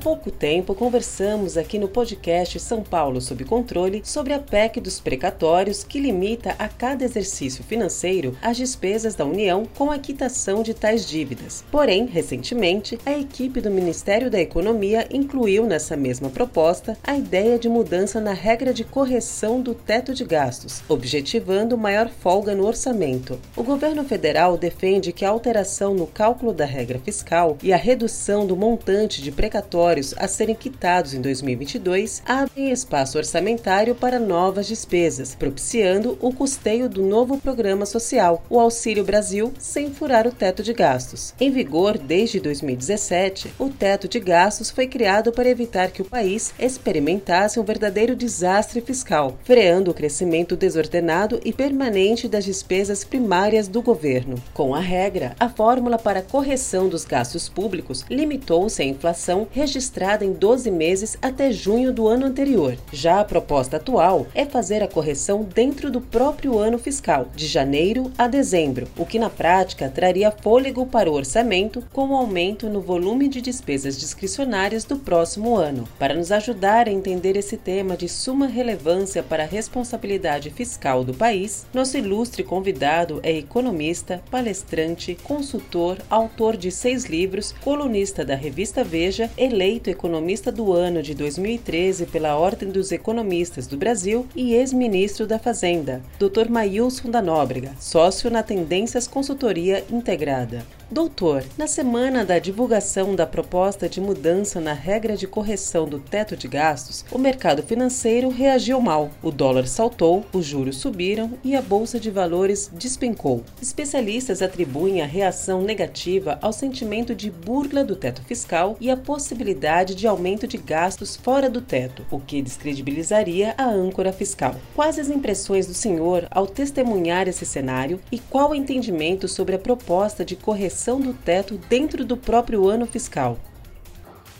Pouco tempo, conversamos aqui no podcast São Paulo sob Controle sobre a PEC dos precatórios que limita a cada exercício financeiro as despesas da União com a quitação de tais dívidas. Porém, recentemente, a equipe do Ministério da Economia incluiu nessa mesma proposta a ideia de mudança na regra de correção do teto de gastos, objetivando maior folga no orçamento. O governo federal defende que a alteração no cálculo da regra fiscal e a redução do montante de precatórios a serem quitados em 2022 abrem espaço orçamentário para novas despesas, propiciando o custeio do novo programa social, o Auxílio Brasil, sem furar o teto de gastos. Em vigor desde 2017, o teto de gastos foi criado para evitar que o país experimentasse um verdadeiro desastre fiscal, freando o crescimento desordenado e permanente das despesas primárias do governo. Com a regra, a fórmula para correção dos gastos públicos limitou-se à inflação registrada registrada em 12 meses até junho do ano anterior. Já a proposta atual é fazer a correção dentro do próprio ano fiscal, de janeiro a dezembro, o que na prática traria fôlego para o orçamento com o um aumento no volume de despesas discricionárias do próximo ano. Para nos ajudar a entender esse tema de suma relevância para a responsabilidade fiscal do país, nosso ilustre convidado é economista, palestrante, consultor, autor de seis livros, colunista da revista Veja, eleito eleito economista do ano de 2013 pela Ordem dos Economistas do Brasil e ex-ministro da Fazenda, Dr. Maílson da Nóbrega, sócio na Tendências Consultoria Integrada. Doutor, na semana da divulgação da proposta de mudança na regra de correção do teto de gastos, o mercado financeiro reagiu mal. O dólar saltou, os juros subiram e a bolsa de valores despencou. Especialistas atribuem a reação negativa ao sentimento de burla do teto fiscal e a possibilidade de aumento de gastos fora do teto, o que descredibilizaria a âncora fiscal. Quais as impressões do senhor ao testemunhar esse cenário e qual o entendimento sobre a proposta de correção correção do teto dentro do próprio ano fiscal.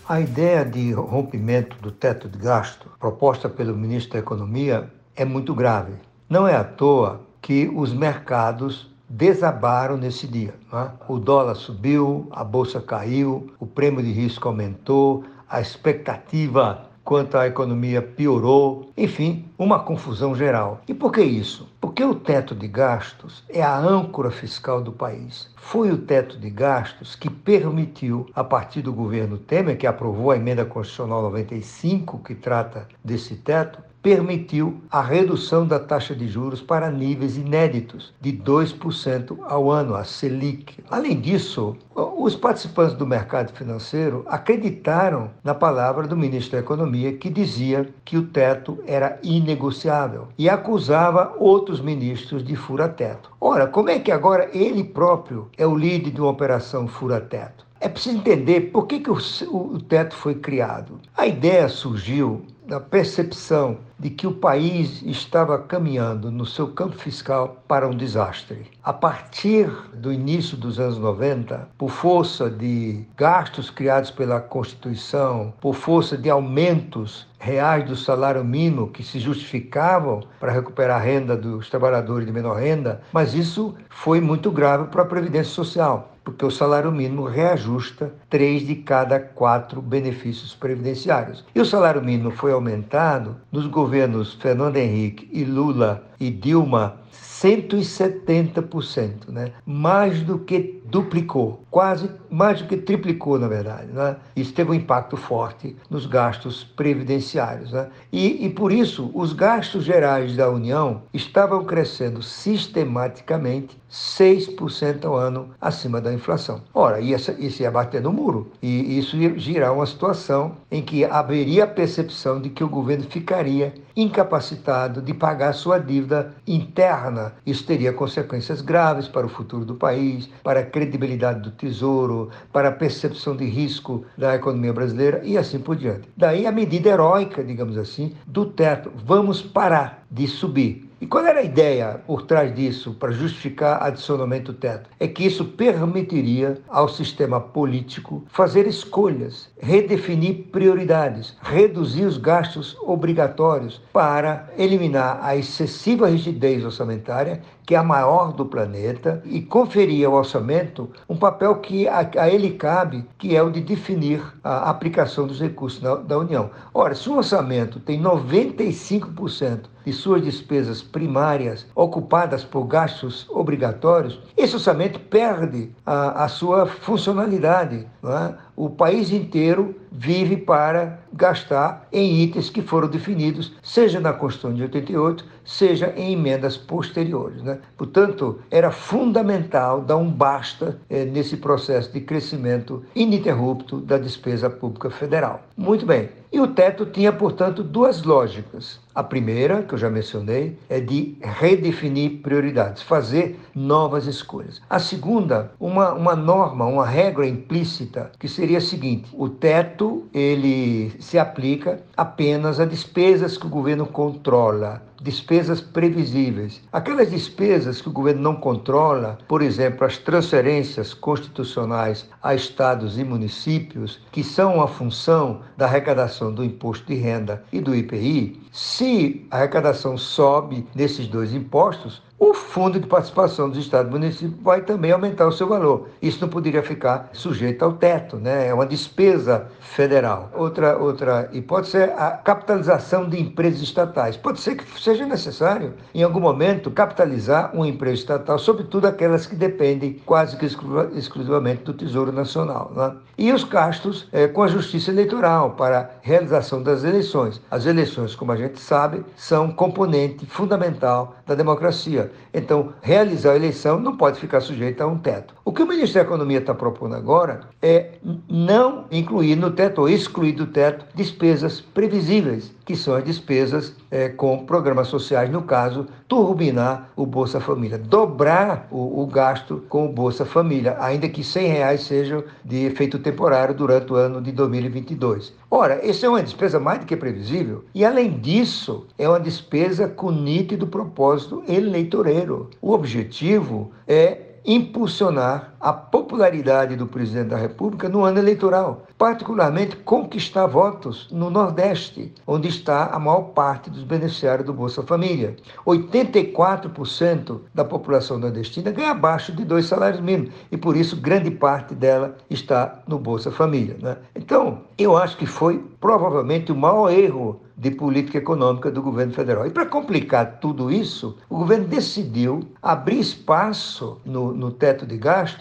A ideia de rompimento do teto de gasto proposta pelo ministro da Economia é muito grave. Não é à toa que os mercados desabaram nesse dia. É? O dólar subiu, a bolsa caiu, o prêmio de risco aumentou, a expectativa quanto à economia piorou, enfim, uma confusão geral. E por que isso? Porque o teto de gastos é a âncora fiscal do país. Foi o teto de gastos que permitiu, a partir do governo Temer, que aprovou a emenda constitucional 95, que trata desse teto, permitiu a redução da taxa de juros para níveis inéditos, de 2% ao ano, a Selic. Além disso, os participantes do mercado financeiro acreditaram na palavra do ministro da Economia, que dizia que o teto era inegociável e acusava outros ministros de fura-teto. Ora, como é que agora ele próprio é o líder de uma operação fura-teto? É preciso entender por que, que o, o teto foi criado. A ideia surgiu da percepção de que o país estava caminhando no seu campo fiscal para um desastre. A partir do início dos anos 90, por força de gastos criados pela Constituição, por força de aumentos reais do salário mínimo que se justificavam para recuperar a renda dos trabalhadores de menor renda, mas isso foi muito grave para a Previdência Social porque o salário mínimo reajusta três de cada quatro benefícios previdenciários. E o salário mínimo foi aumentado nos governos Fernando Henrique e Lula e Dilma 170%, né? mais do que duplicou, quase mais do que triplicou, na verdade. Né? Isso teve um impacto forte nos gastos previdenciários. Né? E, e por isso, os gastos gerais da União estavam crescendo sistematicamente 6% ao ano acima da inflação. Ora, isso, ia bater no muro, e isso ia girar uma situação em que haveria a percepção de que o governo ficaria incapacitado de pagar sua dívida interna. Isso teria consequências graves para o futuro do país, para a credibilidade do Tesouro, para a percepção de risco da economia brasileira e assim por diante. Daí a medida heróica, digamos assim, do teto. Vamos parar de subir. E qual era a ideia por trás disso, para justificar adicionamento do teto? É que isso permitiria ao sistema político fazer escolhas, redefinir prioridades, reduzir os gastos obrigatórios para eliminar a excessiva rigidez orçamentária que é a maior do planeta, e conferir ao orçamento um papel que a, a ele cabe, que é o de definir a aplicação dos recursos da, da União. Ora, se o orçamento tem 95% de suas despesas primárias ocupadas por gastos obrigatórios, esse orçamento perde a, a sua funcionalidade. É? O país inteiro vive para gastar em itens que foram definidos, seja na Constituição de 88, seja em emendas posteriores. Né? Portanto, era fundamental dar um basta eh, nesse processo de crescimento ininterrupto da despesa pública federal. Muito bem. E o teto tinha, portanto, duas lógicas. A primeira, que eu já mencionei, é de redefinir prioridades, fazer novas escolhas. A segunda, uma, uma norma, uma regra implícita, que seria a seguinte: o teto ele se aplica apenas a despesas que o governo controla despesas previsíveis. Aquelas despesas que o governo não controla, por exemplo, as transferências constitucionais a estados e municípios, que são a função da arrecadação do imposto de renda e do IPI, se a arrecadação sobe nesses dois impostos, o fundo de participação dos estados e municípios vai também aumentar o seu valor. Isso não poderia ficar sujeito ao teto, né? É uma despesa federal. Outra, outra hipótese é a capitalização de empresas estatais. Pode ser que seja necessário, em algum momento, capitalizar uma empresa estatal, sobretudo aquelas que dependem quase que exclusivamente do Tesouro Nacional. Né? E os gastos é, com a justiça eleitoral para realização das eleições. As eleições, como a gente sabe, são componente fundamental da democracia. Então, realizar a eleição não pode ficar sujeito a um teto. O que o Ministério da Economia está propondo agora é não incluir no teto ou excluir do teto despesas previsíveis, que são as despesas é, com programas sociais, no caso, turbinar o Bolsa Família, dobrar o, o, gasto com o Bolsa Família, ainda que 100 reais sejam de efeito temporário durante o ano de 2022. Ora, essa é uma despesa mais do que previsível e, além disso, é uma despesa com nítido propósito eleitoreiro. O objetivo é impulsionar a popularidade do presidente da República no ano eleitoral, particularmente conquistar votos no Nordeste, onde está a maior parte dos beneficiários do Bolsa Família. 84% da população nordestina ganha abaixo de dois salários mínimos e por isso grande parte dela está no Bolsa Família. Né? Então, eu acho que foi provavelmente o maior erro de política econômica do governo federal. E para complicar tudo isso, o governo decidiu abrir espaço no, no teto de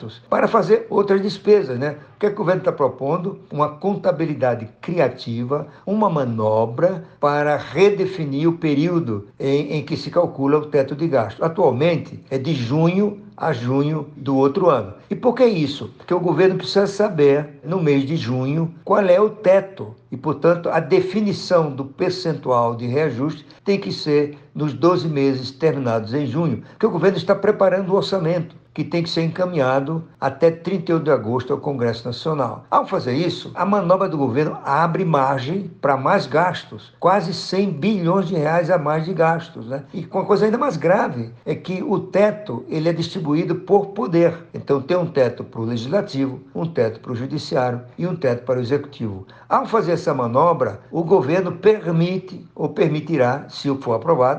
gastos para fazer outras despesas, né? O que, é o governo está propondo? Uma contabilidade criativa, uma manobra para redefinir o período em, em que se calcula o teto de gastos. Atualmente é de junho a junho do outro ano. E por que isso? Porque o governo precisa saber, no mês de junho, qual é o teto. E, portanto, a definição do percentual de reajuste tem que ser nos 12 meses terminados em junho, que o governo está preparando o orçamento que tem que ser encaminhado até 31 de agosto ao Congresso Nacional. Ao fazer isso, a manobra do governo abre margem para mais gastos, quase 100 bilhões de reais a mais de gastos. Né? E uma coisa ainda mais grave é que o teto ele é distribuído por poder. Então tem um teto para o legislativo, um teto para o judiciário e um teto para o executivo. Ao fazer essa manobra, o governo permite ou permitirá, se for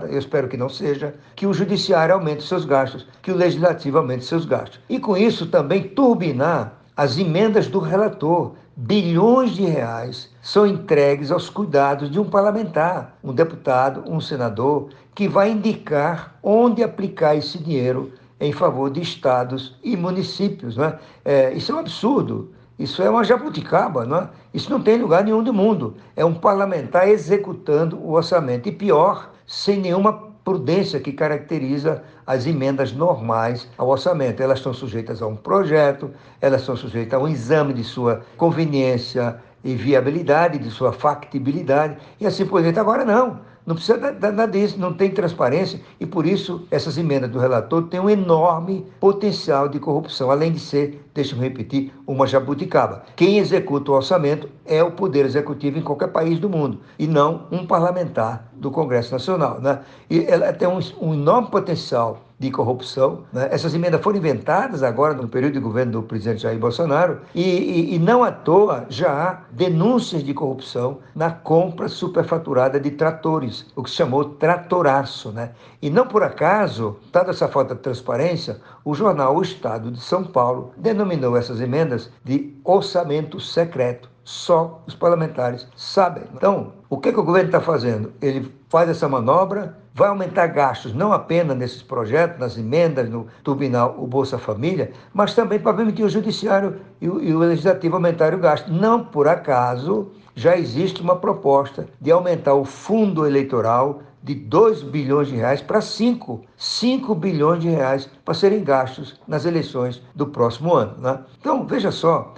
eu espero que não seja, que o judiciário aumente seus gastos, que o legislativo aumente seus gastos. E com isso também turbinar as emendas do relator. Bilhões de reais são entregues aos cuidados de um parlamentar, um deputado, um senador, que vai indicar onde aplicar esse dinheiro em favor de estados e municípios. Né? É, isso é um absurdo. Isso é uma jabuticaba, não é? Isso não tem lugar nenhum do mundo. É um parlamentar executando o orçamento. E pior, sem nenhuma prudência que caracteriza as emendas normais ao orçamento. Elas estão sujeitas a um projeto, elas estão sujeitas a um exame de sua conveniência e viabilidade, de sua factibilidade, e assim por diante. Agora não. Não precisa nada disso, não tem transparência e por isso essas emendas do relator têm um enorme potencial de corrupção, além de ser, deixa-me repetir, uma jabuticaba. Quem executa o orçamento é o Poder Executivo em qualquer país do mundo e não um parlamentar do Congresso Nacional. Né? E ela tem um, um enorme potencial de corrupção. Né? Essas emendas foram inventadas agora no período de governo do presidente Jair Bolsonaro e, e, e, não à toa já há denúncias de corrupção na compra superfaturada de tratores, o que se chamou tratoraço. Né? E não por acaso, dada essa falta de transparência, o jornal O Estado de São Paulo denominou essas emendas de orçamento secreto. Só os parlamentares sabem. Então, o que, que o governo está fazendo? Ele faz essa manobra, vai aumentar gastos não apenas nesses projetos, nas emendas, no turbinal, o Bolsa Família, mas também para permitir o Judiciário e o, e o Legislativo aumentarem o gasto. Não por acaso já existe uma proposta de aumentar o fundo eleitoral de 2 bilhões de reais para 5, 5 bilhões de reais para serem gastos nas eleições do próximo ano. Né? Então, veja só,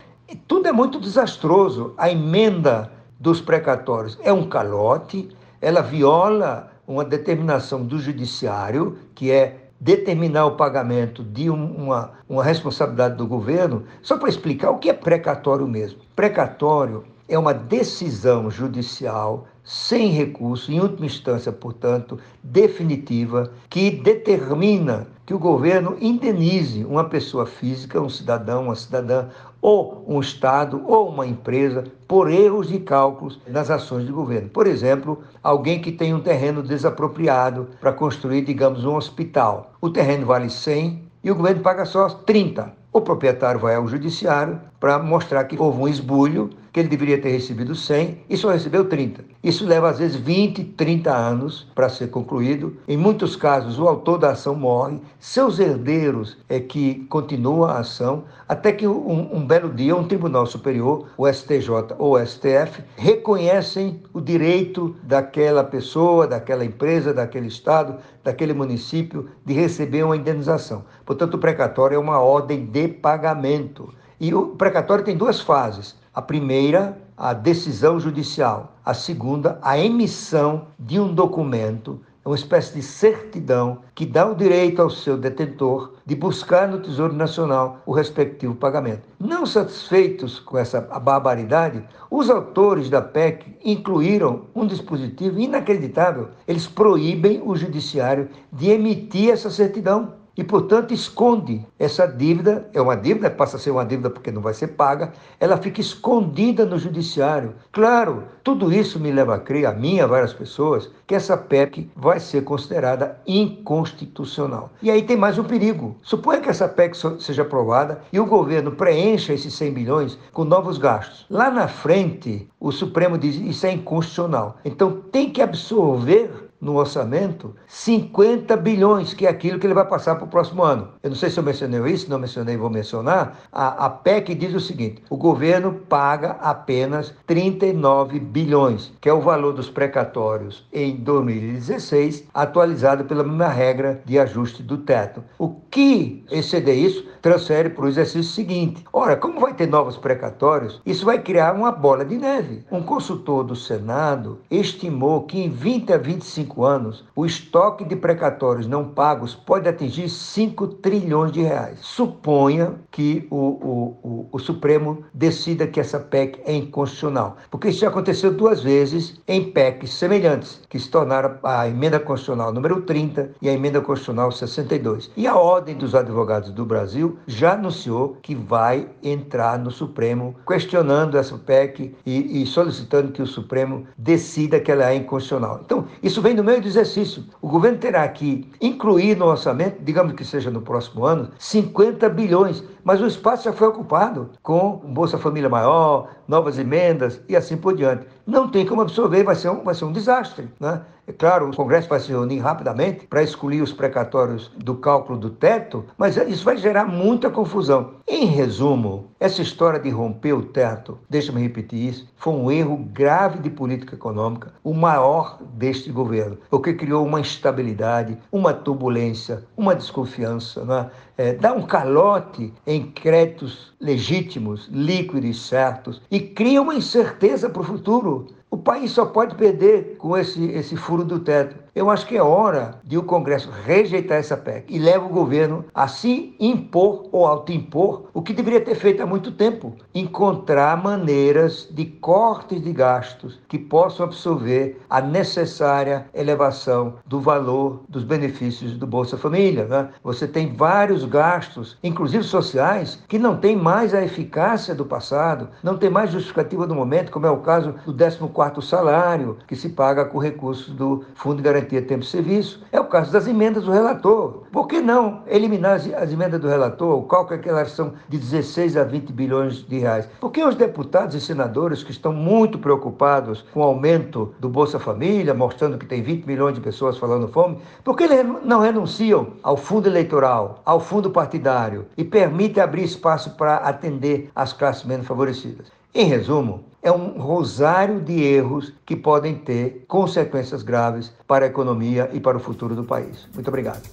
tudo é muito desastroso. A emenda dos precatórios é um calote, ela viola uma determinação do judiciário, que é determinar o pagamento de uma, uma responsabilidade do governo, só para explicar o que é precatório mesmo. Precatório é uma decisão judicial sem recurso, em última instância, portanto, definitiva, que determina que o governo indenize uma pessoa física, um cidadão, uma cidadã, ou um Estado ou uma empresa por erros de cálculos nas ações de governo. Por exemplo, alguém que tem um terreno desapropriado para construir, digamos, um hospital. O terreno vale 100 e o governo paga só 30. O proprietário vai ao judiciário para mostrar que houve um esbulho que ele deveria ter recebido 100 e só recebeu 30. Isso leva às vezes 20, 30 anos para ser concluído. Em muitos casos, o autor da ação morre, seus herdeiros é que continuam a ação, até que um, um belo dia um tribunal superior, o STJ ou o STF, reconhecem o direito daquela pessoa, daquela empresa, daquele estado, daquele município de receber uma indenização. Portanto, o precatório é uma ordem de pagamento. E o precatório tem duas fases. A primeira, a decisão judicial. A segunda, a emissão de um documento, uma espécie de certidão que dá o direito ao seu detentor de buscar no Tesouro Nacional o respectivo pagamento. Não satisfeitos com essa barbaridade, os autores da PEC incluíram um dispositivo inacreditável. Eles proíbem o judiciário de emitir essa certidão e, portanto, esconde essa dívida. É uma dívida, passa a ser uma dívida porque não vai ser paga, ela fica escondida no judiciário. Claro, tudo isso me leva a crer, a mim, a várias pessoas, que essa PEC vai ser considerada inconstitucional. E aí tem mais um perigo. Suponha que essa PEC seja aprovada e o governo preencha esses 100 bilhões com novos gastos. Lá na frente, o Supremo diz isso é inconstitucional. Então tem que absorver no orçamento 50 bilhões, que é aquilo que ele vai passar para o próximo ano. Eu não sei se eu mencionei isso, não mencionei, vou mencionar. A, a PEC diz o seguinte: o governo paga apenas 39 bilhões, que é o valor dos precatórios em 2016, atualizado pela mesma regra de ajuste do teto. O que exceder isso transfere para o exercício seguinte. Ora, como vai ter novos precatórios, isso vai criar uma bola de neve. Um consultor do Senado estimou que em 20 a 25 cinco anos, o estoque de precatórios não pagos pode atingir 5 trilhões de reais. Suponha que o, o, o, o Supremo decida que essa PEC é inconstitucional, porque isso já aconteceu duas vezes em PECs semelhantes, que se tornaram a emenda constitucional número 30 e a emenda constitucional 62. E a Ordem dos Advogados do Brasil já anunciou que vai entrar no Supremo questionando essa PEC e, e solicitando que o Supremo decida que ela é inconstitucional. Então, isso vem do no meio do exercício. O governo terá que incluir no orçamento, digamos que seja no próximo ano, 50 bilhões, mas o espaço já foi ocupado com Bolsa Família Maior, novas emendas e assim por diante. Não tem como absorver, vai ser um, vai ser um desastre. Né? É claro, o Congresso vai se reunir rapidamente para excluir os precatórios do cálculo do teto, mas isso vai gerar muita confusão. Em resumo, essa história de romper o teto, deixa-me repetir isso, foi um erro grave de política econômica, o maior deste governo, o que criou uma instabilidade, uma turbulência, uma desconfiança, né? é, dá um calote em créditos legítimos, líquidos certos e cria uma incerteza para o futuro. O país só pode perder com esse, esse furo do teto. Eu acho que é hora de o Congresso rejeitar essa PEC e leva o governo a se impor ou autoimpor o que deveria ter feito há muito tempo: encontrar maneiras de cortes de gastos que possam absorver a necessária elevação do valor dos benefícios do Bolsa Família. Né? Você tem vários gastos, inclusive sociais, que não têm mais a eficácia do passado, não tem mais justificativa do momento, como é o caso do 14º salário, que se paga com recursos do Fundo de Garantia garantia tempo de serviço. É o caso das emendas do relator. Por que não eliminar as, as emendas do relator? Qual que é que elas são de 16 a 20 bilhões de reais? Porque os deputados e senadores que estão muito preocupados com o aumento do Bolsa Família, mostrando que tem 20 milhões de pessoas falando fome, por que eles não renunciam ao fundo eleitoral, ao fundo partidário e permitem abrir espaço para atender as classes menos favorecidas? Em resumo, é um rosário de erros que podem ter consequências graves para a economia e para o futuro do país. Muito obrigado.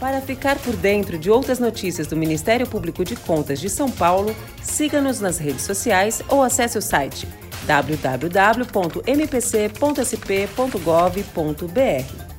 Para ficar por dentro de outras notícias do Ministério Público de Contas de São Paulo, siga-nos nas redes sociais ou acesse o site www.mpc.sp.gov.br.